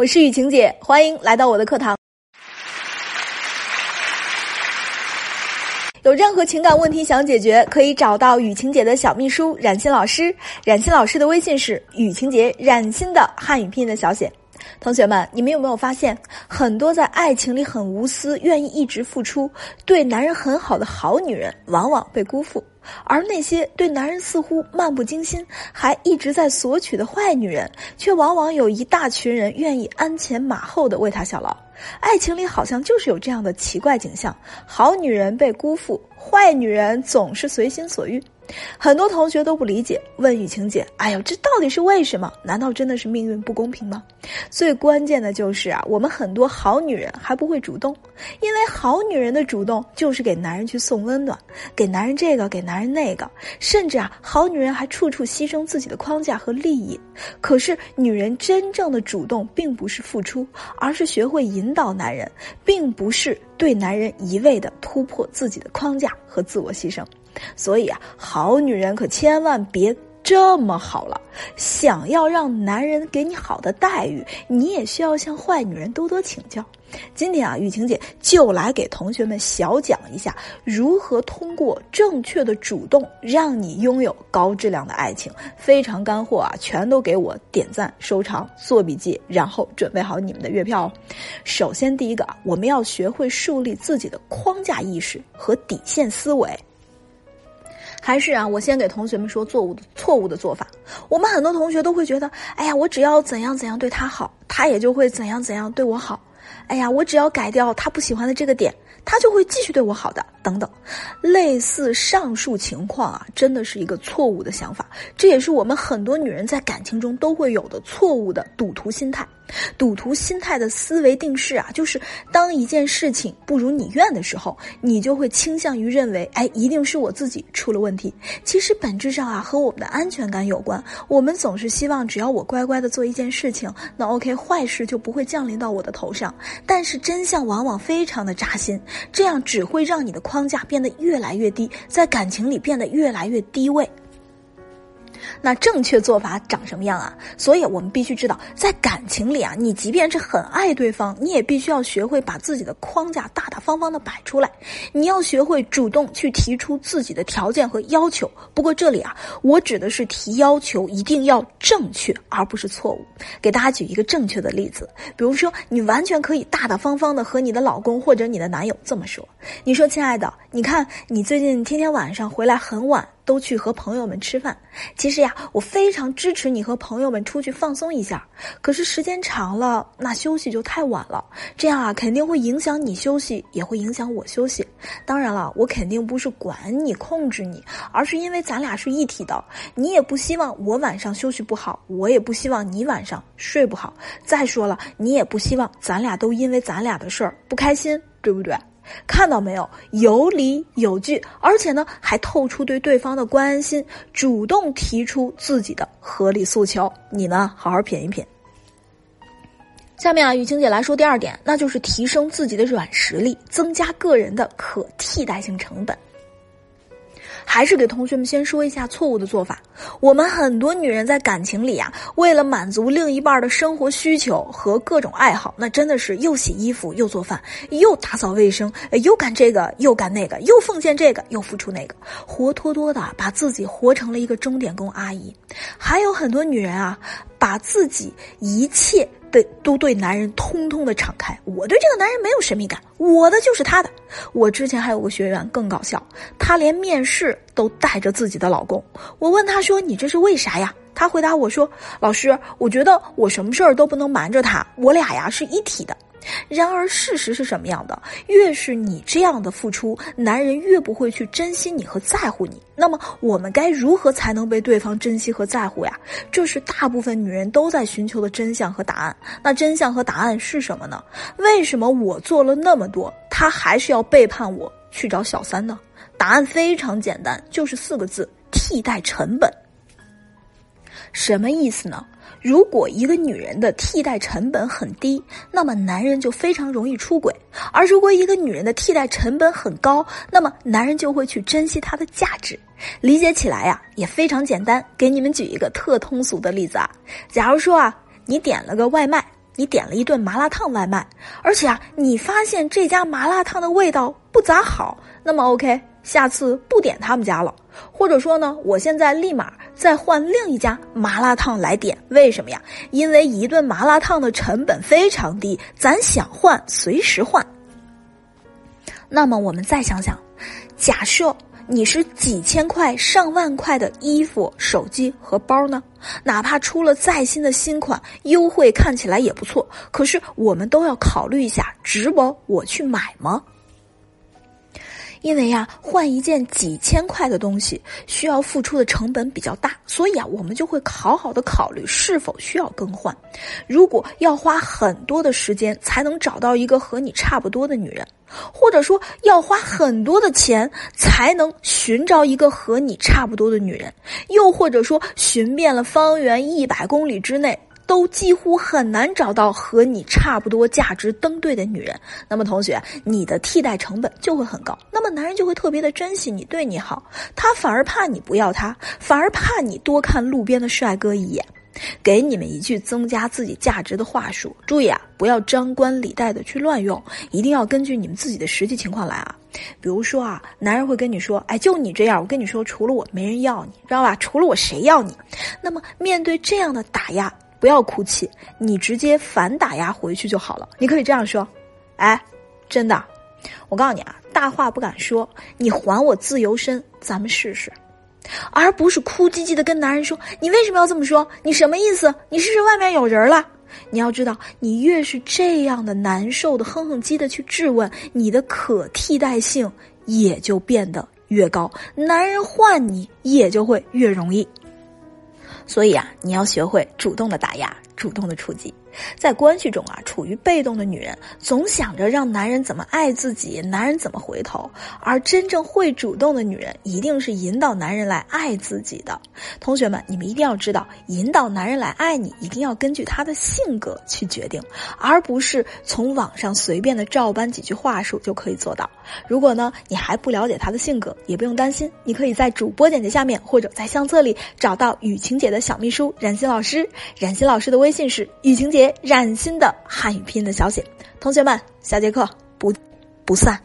我是雨晴姐，欢迎来到我的课堂。有任何情感问题想解决，可以找到雨晴姐的小秘书冉欣老师。冉欣老师的微信是雨晴姐冉欣的汉语拼音的小写。同学们，你们有没有发现，很多在爱情里很无私、愿意一直付出、对男人很好的好女人，往往被辜负；而那些对男人似乎漫不经心、还一直在索取的坏女人，却往往有一大群人愿意鞍前马后的为她效劳。爱情里好像就是有这样的奇怪景象：好女人被辜负，坏女人总是随心所欲。很多同学都不理解，问雨晴姐：“哎呦，这到底是为什么？难道真的是命运不公平吗？”最关键的就是啊，我们很多好女人还不会主动，因为好女人的主动就是给男人去送温暖，给男人这个，给男人那个，甚至啊，好女人还处处牺牲自己的框架和利益。可是，女人真正的主动并不是付出，而是学会引导男人，并不是对男人一味的突破自己的框架和自我牺牲。所以啊，好女人可千万别这么好了。想要让男人给你好的待遇，你也需要向坏女人多多请教。今天啊，雨晴姐就来给同学们小讲一下，如何通过正确的主动，让你拥有高质量的爱情。非常干货啊，全都给我点赞、收藏、做笔记，然后准备好你们的月票哦。首先，第一个啊，我们要学会树立自己的框架意识和底线思维。还是啊，我先给同学们说错误的错误的做法。我们很多同学都会觉得，哎呀，我只要怎样怎样对他好，他也就会怎样怎样对我好。哎呀，我只要改掉他不喜欢的这个点，他就会继续对我好的。等等，类似上述情况啊，真的是一个错误的想法。这也是我们很多女人在感情中都会有的错误的赌徒心态。赌徒心态的思维定式啊，就是当一件事情不如你愿的时候，你就会倾向于认为，哎，一定是我自己出了问题。其实本质上啊，和我们的安全感有关。我们总是希望，只要我乖乖的做一件事情，那 OK，坏事就不会降临到我的头上。但是真相往往非常的扎心，这样只会让你的。框架变得越来越低，在感情里变得越来越低位。那正确做法长什么样啊？所以我们必须知道，在感情里啊，你即便是很爱对方，你也必须要学会把自己的框架大大方方的摆出来。你要学会主动去提出自己的条件和要求。不过这里啊，我指的是提要求一定要正确，而不是错误。给大家举一个正确的例子，比如说，你完全可以大大方方的和你的老公或者你的男友这么说：“你说，亲爱的，你看你最近天天晚上回来很晚。”都去和朋友们吃饭。其实呀，我非常支持你和朋友们出去放松一下。可是时间长了，那休息就太晚了。这样啊，肯定会影响你休息，也会影响我休息。当然了，我肯定不是管你、控制你，而是因为咱俩是一体的。你也不希望我晚上休息不好，我也不希望你晚上睡不好。再说了，你也不希望咱俩都因为咱俩的事儿不开心，对不对？看到没有，有理有据，而且呢，还透出对对方的关心，主动提出自己的合理诉求。你呢，好好品一品。下面啊，雨晴姐来说第二点，那就是提升自己的软实力，增加个人的可替代性成本。还是给同学们先说一下错误的做法。我们很多女人在感情里啊，为了满足另一半的生活需求和各种爱好，那真的是又洗衣服又做饭，又打扫卫生，又干这个又干那个，又奉献这个又付出那个，活脱脱的把自己活成了一个钟点工阿姨。还有很多女人啊，把自己一切。对，都对男人通通的敞开。我对这个男人没有神秘感，我的就是他的。我之前还有个学员更搞笑，他连面试都带着自己的老公。我问他说：“你这是为啥呀？”他回答我说：“老师，我觉得我什么事儿都不能瞒着他，我俩呀是一体的。”然而，事实是什么样的？越是你这样的付出，男人越不会去珍惜你和在乎你。那么，我们该如何才能被对方珍惜和在乎呀？这是大部分女人都在寻求的真相和答案。那真相和答案是什么呢？为什么我做了那么多，他还是要背叛我去找小三呢？答案非常简单，就是四个字：替代成本。什么意思呢？如果一个女人的替代成本很低，那么男人就非常容易出轨；而如果一个女人的替代成本很高，那么男人就会去珍惜她的价值。理解起来呀，也非常简单。给你们举一个特通俗的例子啊，假如说啊，你点了个外卖。你点了一顿麻辣烫外卖，而且啊，你发现这家麻辣烫的味道不咋好，那么 OK，下次不点他们家了。或者说呢，我现在立马再换另一家麻辣烫来点，为什么呀？因为一顿麻辣烫的成本非常低，咱想换随时换。那么我们再想想，假设你是几千块、上万块的衣服、手机和包呢？哪怕出了再新的新款，优惠看起来也不错，可是我们都要考虑一下，值不？我去买吗？因为呀，换一件几千块的东西需要付出的成本比较大，所以啊，我们就会好好的考虑是否需要更换。如果要花很多的时间才能找到一个和你差不多的女人，或者说要花很多的钱才能寻找一个和你差不多的女人，又或者说寻遍了方圆一百公里之内。都几乎很难找到和你差不多价值登对的女人，那么同学，你的替代成本就会很高。那么男人就会特别的珍惜你，对你好，他反而怕你不要他，反而怕你多看路边的帅哥一眼。给你们一句增加自己价值的话术，注意啊，不要张冠李戴的去乱用，一定要根据你们自己的实际情况来啊。比如说啊，男人会跟你说，哎，就你这样，我跟你说，除了我没人要你，知道吧？除了我谁要你？那么面对这样的打压。不要哭泣，你直接反打压回去就好了。你可以这样说：“哎，真的，我告诉你啊，大话不敢说，你还我自由身，咱们试试。”而不是哭唧唧的跟男人说：“你为什么要这么说？你什么意思？你是不是外面有人了。”你要知道，你越是这样的难受的哼哼唧的去质问，你的可替代性也就变得越高，男人换你也就会越容易。所以啊，你要学会主动的打压，主动的出击。在关系中啊，处于被动的女人总想着让男人怎么爱自己，男人怎么回头；而真正会主动的女人，一定是引导男人来爱自己的。同学们，你们一定要知道，引导男人来爱你，一定要根据他的性格去决定，而不是从网上随便的照搬几句话术就可以做到。如果呢，你还不了解他的性格，也不用担心，你可以在主播简介下面或者在相册里找到雨晴姐的小秘书冉欣老师。冉欣老师的微信是雨晴姐。染心的汉语拼音的小写，同学们，下节课不不散。